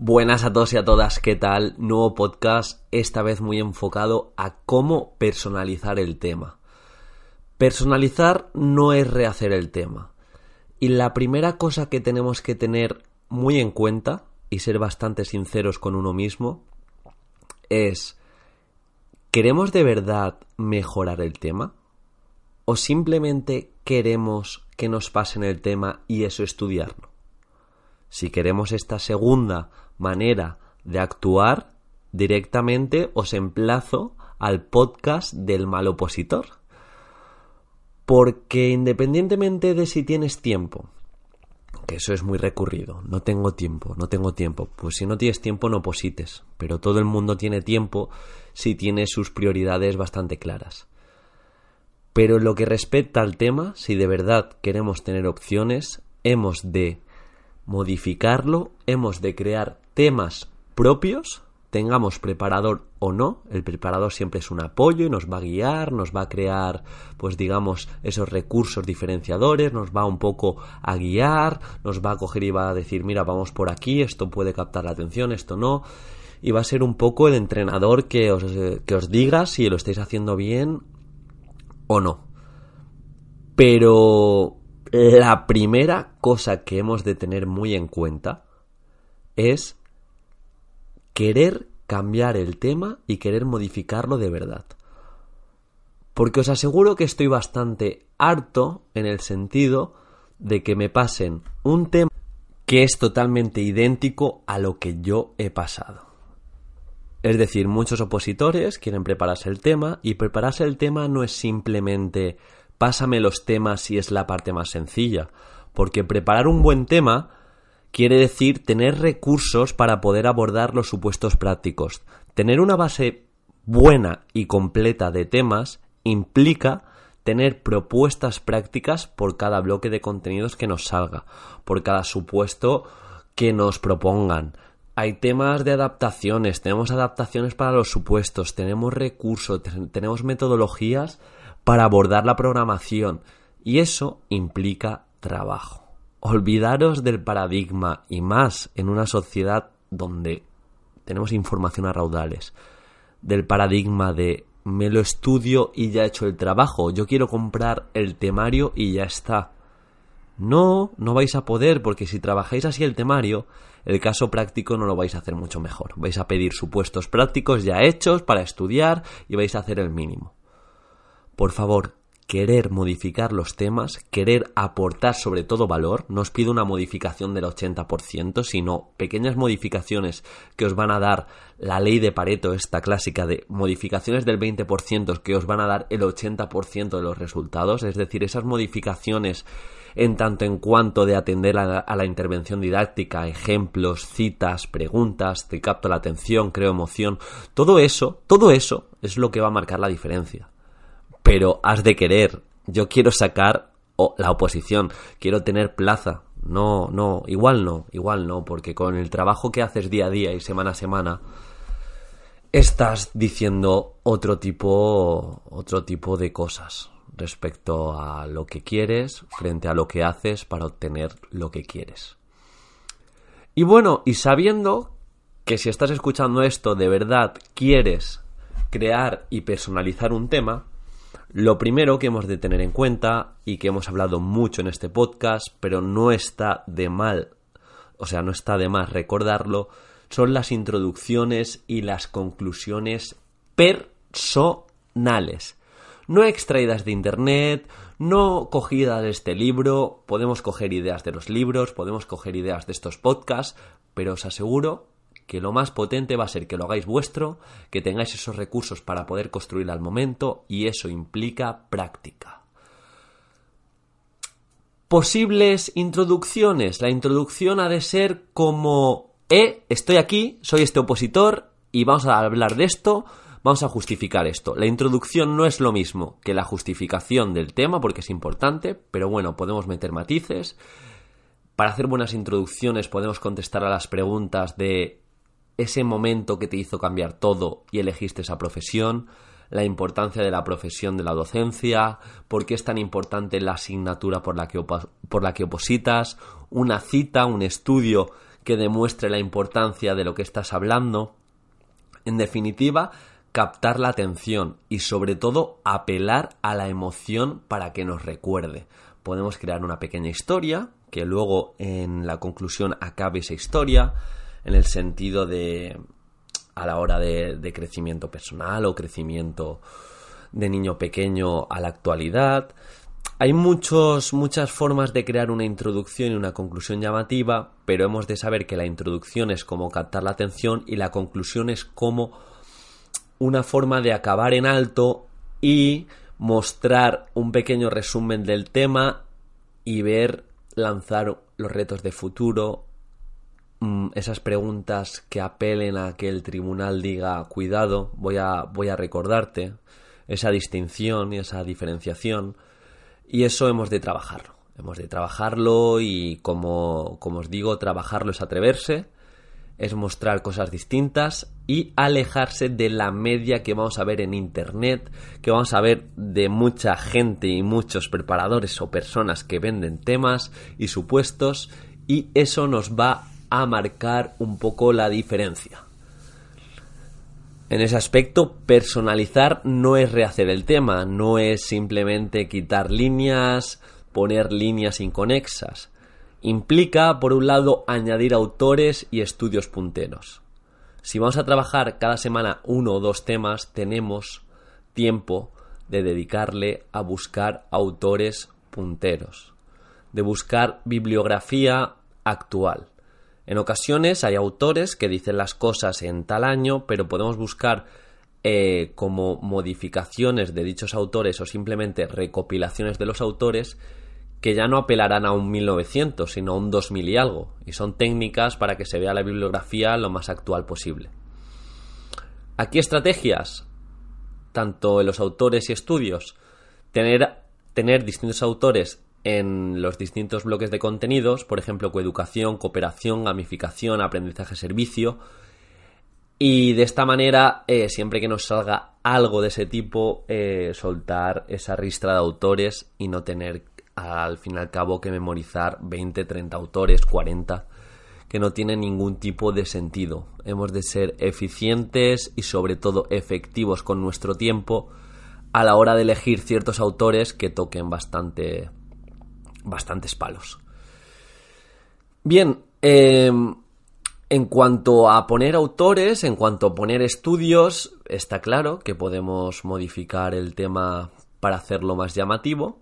Buenas a todos y a todas, ¿qué tal? Nuevo podcast, esta vez muy enfocado a cómo personalizar el tema. Personalizar no es rehacer el tema. Y la primera cosa que tenemos que tener muy en cuenta y ser bastante sinceros con uno mismo es, ¿queremos de verdad mejorar el tema? ¿O simplemente queremos que nos pasen el tema y eso estudiarlo? Si queremos esta segunda manera de actuar, directamente os emplazo al podcast del mal opositor. Porque independientemente de si tienes tiempo, que eso es muy recurrido, no tengo tiempo, no tengo tiempo, pues si no tienes tiempo no posites, pero todo el mundo tiene tiempo si tiene sus prioridades bastante claras. Pero en lo que respecta al tema, si de verdad queremos tener opciones, hemos de modificarlo, hemos de crear temas propios, tengamos preparador o no, el preparador siempre es un apoyo y nos va a guiar, nos va a crear, pues digamos, esos recursos diferenciadores, nos va un poco a guiar, nos va a coger y va a decir, mira, vamos por aquí, esto puede captar la atención, esto no, y va a ser un poco el entrenador que os, que os diga si lo estáis haciendo bien o no. Pero la primera cosa que hemos de tener muy en cuenta es querer cambiar el tema y querer modificarlo de verdad. Porque os aseguro que estoy bastante harto en el sentido de que me pasen un tema que es totalmente idéntico a lo que yo he pasado. Es decir, muchos opositores quieren prepararse el tema y prepararse el tema no es simplemente pásame los temas y es la parte más sencilla, porque preparar un buen tema quiere decir tener recursos para poder abordar los supuestos prácticos. Tener una base buena y completa de temas implica tener propuestas prácticas por cada bloque de contenidos que nos salga, por cada supuesto que nos propongan. Hay temas de adaptaciones, tenemos adaptaciones para los supuestos, tenemos recursos, tenemos metodologías para abordar la programación y eso implica trabajo. Olvidaros del paradigma y más en una sociedad donde tenemos información a raudales, del paradigma de me lo estudio y ya he hecho el trabajo, yo quiero comprar el temario y ya está. No, no vais a poder porque si trabajáis así el temario, el caso práctico no lo vais a hacer mucho mejor. Vais a pedir supuestos prácticos ya hechos para estudiar y vais a hacer el mínimo por favor, querer modificar los temas, querer aportar sobre todo valor, no os pido una modificación del 80%, sino pequeñas modificaciones que os van a dar la ley de Pareto, esta clásica de modificaciones del 20% que os van a dar el 80% de los resultados, es decir, esas modificaciones en tanto en cuanto de atender a la, intervención didáctica, ejemplos, citas, preguntas, te capto la atención, creo emoción, todo eso, todo eso es lo que va a marcar la diferencia pero has de querer. Yo quiero sacar la oposición, quiero tener plaza. No, no, igual no, igual no, porque con el trabajo que haces día a día y semana a semana, estás diciendo otro tipo, otro tipo de cosas respecto a lo que quieres frente a lo que haces para obtener lo que quieres. Y bueno, y sabiendo que si estás escuchando esto de verdad quieres crear y personalizar un tema, lo primero que hemos de tener en cuenta y que hemos hablado mucho en este podcast, pero no está de mal, o sea, no está de más recordarlo, son las introducciones y las conclusiones personales. No extraídas de internet, no cogidas de este libro, podemos coger ideas de los libros, podemos coger ideas de estos podcasts, pero os aseguro que lo más potente va a ser que lo hagáis vuestro, que tengáis esos recursos para poder construir al momento y eso implica práctica. Posibles introducciones. La introducción ha de ser como eh, estoy aquí, soy este opositor y vamos a hablar de esto, vamos a justificar esto. La introducción no es lo mismo que la justificación del tema porque es importante, pero bueno, podemos meter matices. Para hacer buenas introducciones podemos contestar a las preguntas de ese momento que te hizo cambiar todo y elegiste esa profesión, la importancia de la profesión de la docencia, por qué es tan importante la asignatura por la que, por la que opositas, una cita, un estudio que demuestre la importancia de lo que estás hablando. En definitiva, captar la atención y sobre todo apelar a la emoción para que nos recuerde. Podemos crear una pequeña historia, que luego en la conclusión acabe esa historia, en el sentido de a la hora de, crecimiento personal o crecimiento de niño pequeño a la actualidad. Hay muchos, muchas formas de crear una introducción y una conclusión llamativa, pero hemos de saber que la introducción es como captar la atención y la conclusión es como una forma de acabar en alto y mostrar un pequeño resumen del tema y ver lanzar los retos de futuro, esas preguntas que apelen a que el tribunal diga cuidado, voy a, voy a recordarte, esa distinción y esa diferenciación, y eso hemos de trabajarlo. Hemos de trabajarlo y como, como os digo, trabajarlo es atreverse, es mostrar cosas distintas y alejarse de la media que vamos a ver en Internet, que vamos a ver de mucha gente y muchos preparadores o personas que venden temas y supuestos y eso nos va a marcar un poco la diferencia. En ese aspecto, personalizar no es rehacer el tema, no es simplemente quitar líneas, poner líneas inconexas. Implica, por un lado, añadir autores y estudios punteros. Si vamos a trabajar cada semana uno o dos temas, tenemos tiempo de dedicarle a buscar autores punteros, de buscar bibliografía actual. En ocasiones hay autores que dicen las cosas en tal año, pero podemos buscar eh, como modificaciones de dichos autores o simplemente recopilaciones de los autores que ya no apelarán a un 1900, sino a un 2000 y algo, y son técnicas para que se vea la bibliografía lo más actual posible. Aquí estrategias, tanto en los autores y estudios, tener, tener distintos autores en los distintos bloques de contenidos, por ejemplo, coeducación, cooperación, gamificación, aprendizaje, servicio. Y de esta manera, eh, siempre que nos salga algo de ese tipo, eh, soltar esa ristra de autores y no tener al fin y al cabo que memorizar 20, 30 autores, 40, que no tienen ningún tipo de sentido. Hemos de ser eficientes y sobre todo efectivos con nuestro tiempo a la hora de elegir ciertos autores que toquen bastante bastantes palos. Bien, em, en cuanto a poner autores, en cuanto a poner estudios, está claro que podemos modificar el tema para hacerlo más llamativo,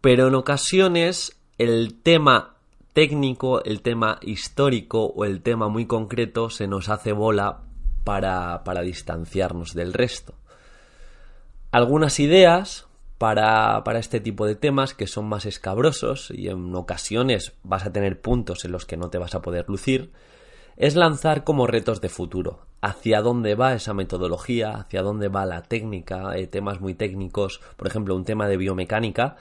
pero en ocasiones el tema técnico, el tema histórico o el tema muy concreto se nos hace bola para, para distanciarnos del resto. Algunas ideas para, este tipo de temas que son más escabrosos y en ocasiones vas a tener puntos en los que no te vas a poder lucir, es lanzar como retos de futuro. Hacia dónde va esa metodología, hacia dónde va la técnica, eh, temas muy técnicos, por ejemplo, un tema de biomecánica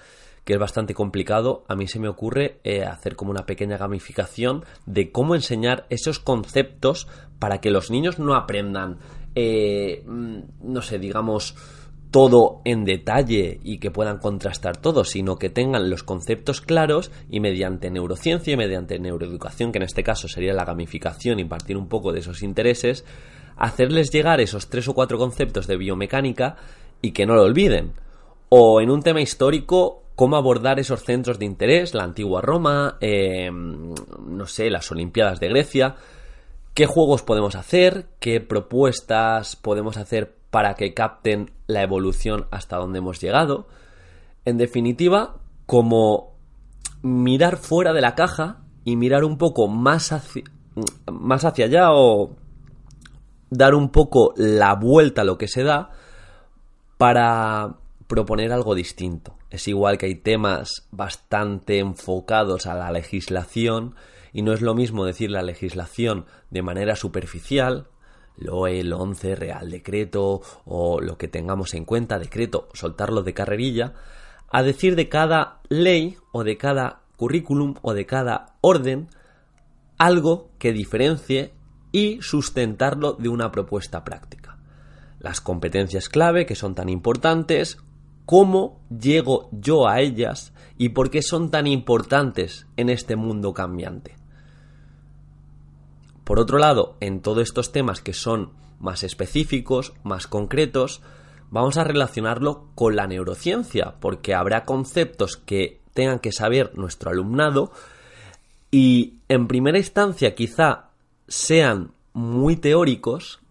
que es bastante complicado, a mí se me ocurre eh, hacer como una pequeña gamificación de cómo enseñar esos conceptos para que los niños no aprendan, eh, mm, no sé, digamos, todo en detalle y que puedan contrastar todo, sino que tengan los conceptos claros y mediante neurociencia y mediante neuroeducación, que en este caso sería la gamificación y partir un poco de esos intereses, hacerles llegar esos tres o cuatro conceptos de biomecánica y que no lo olviden. O en un tema histórico, cómo abordar esos centros de interés, la antigua Roma, em, no sé, las Olimpiadas de Grecia, qué juegos podemos hacer, qué propuestas podemos hacer para que capten la evolución hasta donde hemos llegado. En definitiva, como mirar fuera de la caja y mirar un poco más hacia, más hacia allá o dar un poco la vuelta a lo que se da para proponer algo distinto. Es igual que hay temas bastante enfocados a la legislación y no es lo mismo decir la legislación de manera superficial, lo el 11, Real Decreto o lo que tengamos en cuenta, decreto, soltarlo de carrerilla, a decir de cada ley o de cada currículum o de cada orden algo que diferencie y sustentarlo de una propuesta práctica. Las competencias clave que son tan importantes, cómo llego yo a ellas y por qué son tan importantes en este mundo cambiante. Por otro lado, en todos estos temas que son más específicos, más concretos, vamos a relacionarlo con la neurociencia, porque habrá conceptos que tengan que saber nuestro alumnado y en primera instancia quizá sean muy teóricos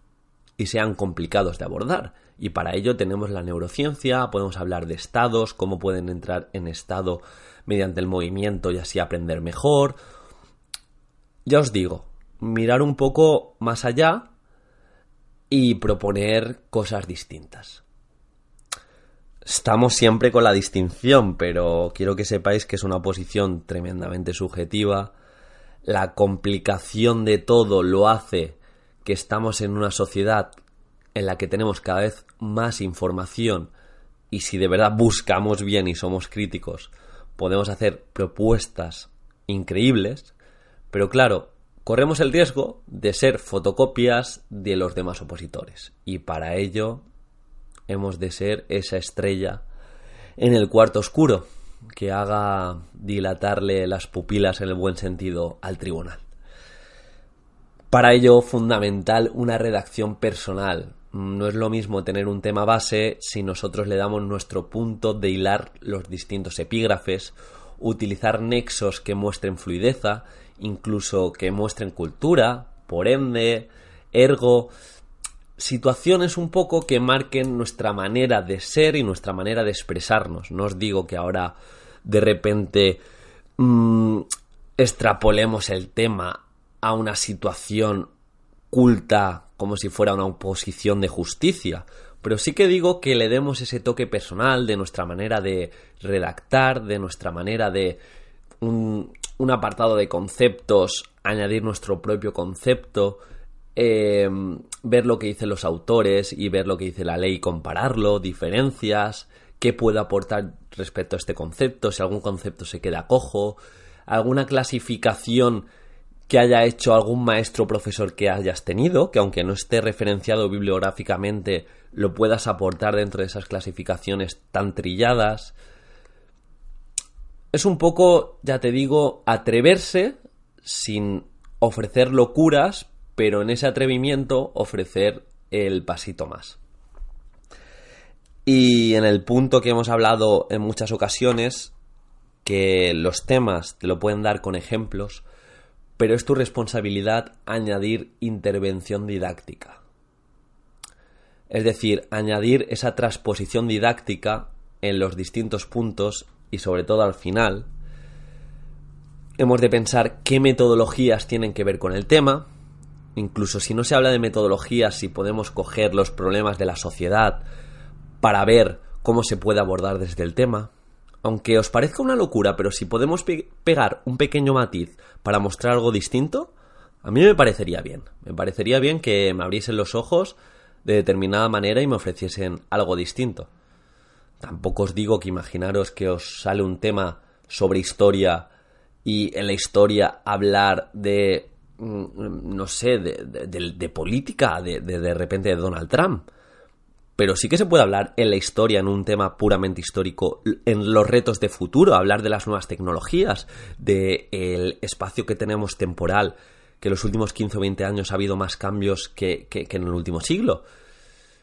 y sean complicados de abordar. Y para ello tenemos la neurociencia, podemos hablar de estados, cómo pueden entrar en estado mediante el movimiento y así aprender mejor. Ya os digo, mirar un poco más allá y proponer cosas distintas. Estamos siempre con la distinción, pero quiero que sepáis que es una posición tremendamente subjetiva. La complicación de todo lo hace que estamos en una sociedad en la que tenemos cada vez más información y si de verdad buscamos bien y somos críticos, podemos hacer propuestas increíbles, pero claro, corremos el riesgo de ser fotocopias de los demás opositores y para ello hemos de ser esa estrella en el cuarto oscuro que haga dilatarle las pupilas en el buen sentido al tribunal. Para ello, fundamental una redacción personal. No es lo mismo tener un tema base si nosotros le damos nuestro punto de hilar los distintos epígrafes, utilizar nexos que muestren fluideza, incluso que muestren cultura, por ende, ergo, situaciones un poco que marquen nuestra manera de ser y nuestra manera de expresarnos. No os digo que ahora de repente mm, extrapolemos el tema a una situación culta como si fuera una oposición de justicia, pero sí que digo que le demos ese toque personal de nuestra manera de redactar, de nuestra manera de un, un apartado de conceptos, añadir nuestro propio concepto, Em, ver lo que dicen los autores y ver lo que dice la ley, compararlo, diferencias, qué puede aportar respecto a este concepto, si algún concepto se queda cojo, alguna clasificación que haya hecho algún maestro o profesor que hayas tenido, que aunque no esté referenciado bibliográficamente, lo puedas aportar dentro de esas clasificaciones tan trilladas. Es un poco, ya te digo, atreverse sin ofrecer locuras, pero en ese atrevimiento ofrecer el pasito más. Y en el punto que hemos hablado en muchas ocasiones, que los temas te lo pueden dar con ejemplos, pero es tu responsabilidad añadir intervención didáctica. Es decir, añadir esa transposición didáctica en los distintos puntos y sobre todo al final. Hemos de pensar qué metodologías tienen que ver con el tema, Incluso si no se habla de metodologías, si podemos coger los problemas de la sociedad para ver cómo se puede abordar desde el tema. Aunque os parezca una locura, pero si podemos pegar un pequeño matiz para mostrar algo distinto, a mí me parecería bien. Me parecería bien que me abriesen los ojos de determinada manera y me ofreciesen algo distinto. Tampoco os digo que imaginaros que os sale un tema sobre historia y en la historia hablar de Mm, no sé, de, política, de, de, repente de Donald Trump. Pero sí que se puede hablar en la historia, en un tema puramente histórico, en los retos de futuro, hablar de las nuevas tecnologías, del espacio que tenemos temporal, que en los últimos 15 o 20 años ha habido más cambios que, en el último siglo.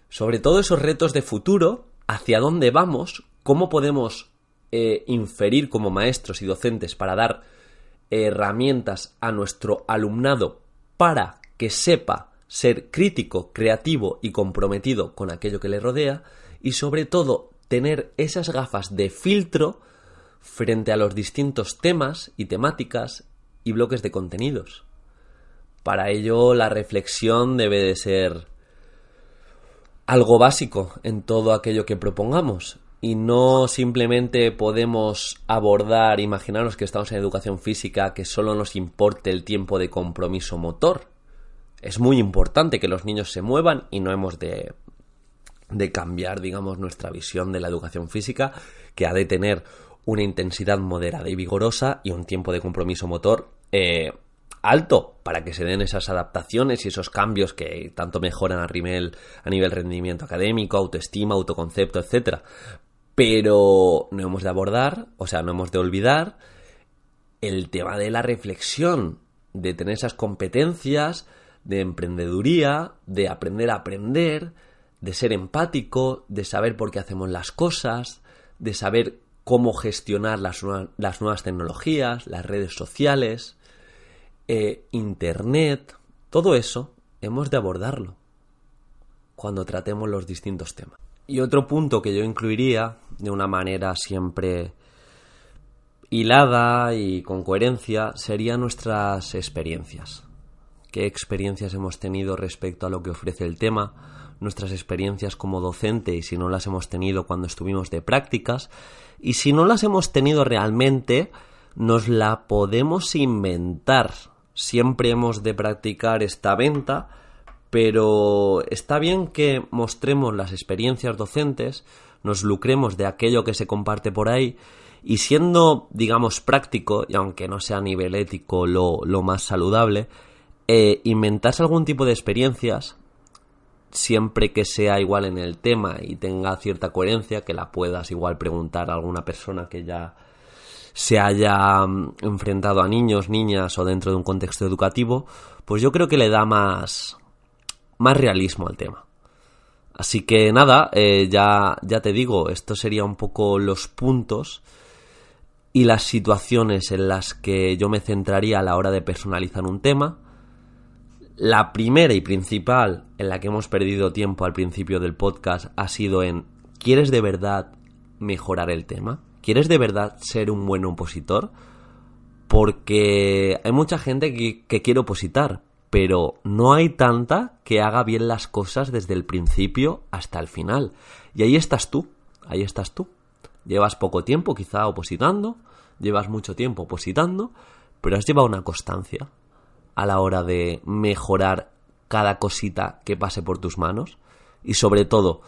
Sobre todo esos retos de futuro, hacia dónde vamos, cómo podemos eh, inferir como maestros y docentes para dar herramientas a nuestro alumnado para que sepa ser crítico, creativo y comprometido con aquello que le rodea y sobre todo tener esas gafas de filtro frente a los distintos temas y temáticas y bloques de contenidos. Para ello la reflexión debe de ser algo básico en todo aquello que propongamos y no simplemente podemos abordar, imaginaros que estamos en educación física, que solo nos importe el tiempo de compromiso motor. Es muy importante que los niños se muevan y no hemos de, de cambiar, digamos, nuestra visión de la educación física, que ha de tener una intensidad moderada y vigorosa y un tiempo de compromiso motor eh, alto para que se den esas adaptaciones y esos cambios que tanto mejoran a nivel, a nivel rendimiento académico, autoestima, autoconcepto, etcétera. Pero no hemos de abordar, o sea, no hemos de olvidar el tema de la reflexión, de tener esas competencias de emprendeduría, de aprender a aprender, de ser empático, de saber por qué hacemos las cosas, de saber cómo gestionar las, nuevas tecnologías, las redes sociales, eh, Internet, todo eso hemos de abordarlo cuando tratemos los distintos temas. Y otro punto que yo incluiría de una manera siempre hilada y con coherencia serían nuestras experiencias. ¿Qué experiencias hemos tenido respecto a lo que ofrece el tema? Nuestras experiencias como docente y si no las hemos tenido cuando estuvimos de prácticas. Y si no las hemos tenido realmente, nos la podemos inventar. Siempre hemos de practicar esta venta pero está bien que mostremos las experiencias docentes, nos lucremos de aquello que se comparte por ahí y siendo, digamos, práctico, y aunque no sea a nivel ético lo, más saludable, eh, inventarse algún tipo de experiencias, siempre que sea igual en el tema y tenga cierta coherencia, que la puedas igual preguntar a alguna persona que ya se haya mm, enfrentado a niños, niñas o dentro de un contexto educativo, pues yo creo que le da más, más realismo al tema. Así que nada, eh, ya, ya te digo, esto sería un poco los puntos y las situaciones en las que yo me centraría a la hora de personalizar un tema. La primera y principal en la que hemos perdido tiempo al principio del podcast ha sido en ¿quieres de verdad mejorar el tema? ¿Quieres de verdad ser un buen opositor? Porque hay mucha gente que, quiere opositar, pero no hay tanta que haga bien las cosas desde el principio hasta el final. Y ahí estás tú, ahí estás tú. Llevas poco tiempo quizá opositando, llevas mucho tiempo opositando, pero has llevado una constancia a la hora de mejorar cada cosita que pase por tus manos y sobre todo,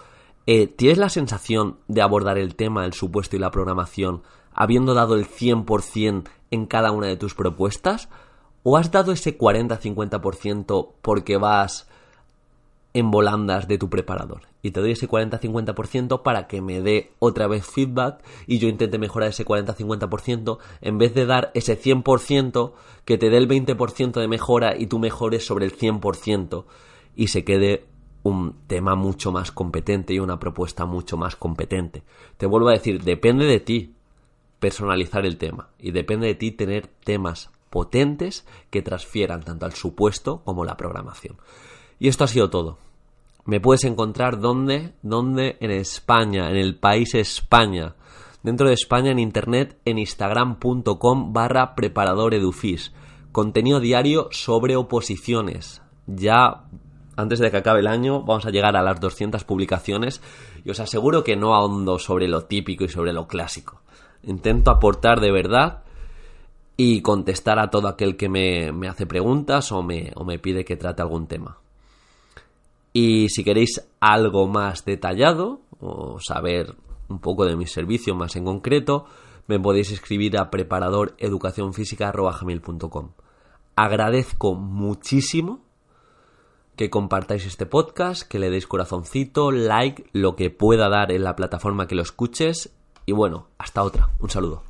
eh, ¿tienes la sensación de abordar el tema, el supuesto y la programación habiendo dado el 100% en cada una de tus propuestas? ¿O has dado ese 40-50% porque vas en volandas de tu preparador? Y te doy ese 40-50% para que me dé otra vez feedback y yo intente mejorar ese 40-50% en vez de dar ese 100% que te dé el 20% de mejora y tú mejores sobre el 100% y se quede un tema mucho más competente y una propuesta mucho más competente. Te vuelvo a decir, depende de ti personalizar el tema y depende de ti tener temas potentes que transfieran tanto al supuesto como la programación. Y esto ha sido todo. Me puedes encontrar donde, donde en España, en el país España, dentro de España en internet en instagram.com barra preparador. Contenido diario sobre oposiciones. Ya antes de que acabe el año vamos a llegar a las 200 publicaciones y os aseguro que no ahondo sobre lo típico y sobre lo clásico. Intento aportar de verdad y contestar a todo aquel que me, hace preguntas o me, o me pide que trate algún tema. Y si queréis algo más detallado o saber un poco de mi servicio más en concreto, me podéis escribir a preparadoreducacionfísica.com. Agradezco muchísimo que compartáis este podcast, que le deis corazoncito, like, lo que pueda dar en la plataforma que lo escuches. Y bueno, hasta otra. Un saludo.